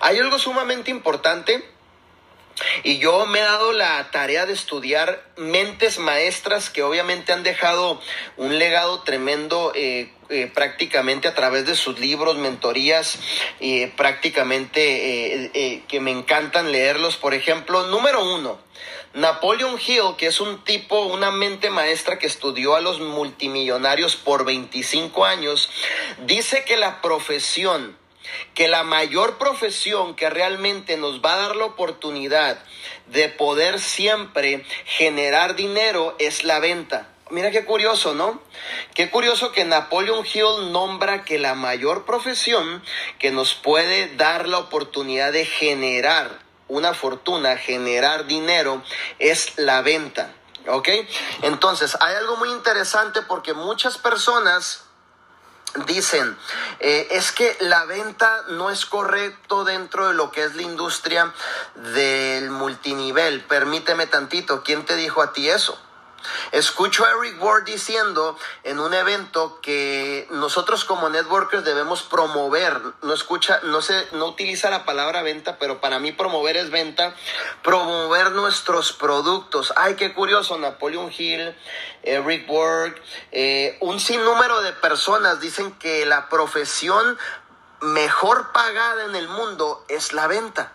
Hay algo sumamente importante y yo me he dado la tarea de estudiar mentes maestras que obviamente han dejado un legado tremendo eh, eh, prácticamente a través de sus libros, mentorías, eh, prácticamente que me encantan leerlos. Por ejemplo, número uno, Napoleon Hill, que es un tipo, una mente maestra que estudió a los multimillonarios por 25 años, dice que la profesión que la mayor profesión que realmente nos va a dar la oportunidad de poder siempre generar dinero es la venta. Mira qué curioso, ¿no? Qué curioso que Napoleon Hill nombra que la mayor profesión que nos puede dar la oportunidad de generar una fortuna, generar dinero, es la venta. ¿Ok? Entonces, hay algo muy interesante porque muchas personas dicen, eh, es que la venta no es correcto dentro de lo que es la industria del multinivel. Permíteme tantito, ¿quién te dijo a ti eso? Escucho a Eric Ward diciendo en un evento que nosotros como networkers debemos promover, no escucha, no se, no utiliza la palabra venta, pero para mí promover es venta, promover nuestros productos. Ay, qué curioso, Napoleon Hill, Eric Ward, eh, un sinnúmero de personas dicen que la profesión mejor pagada en el mundo es la venta.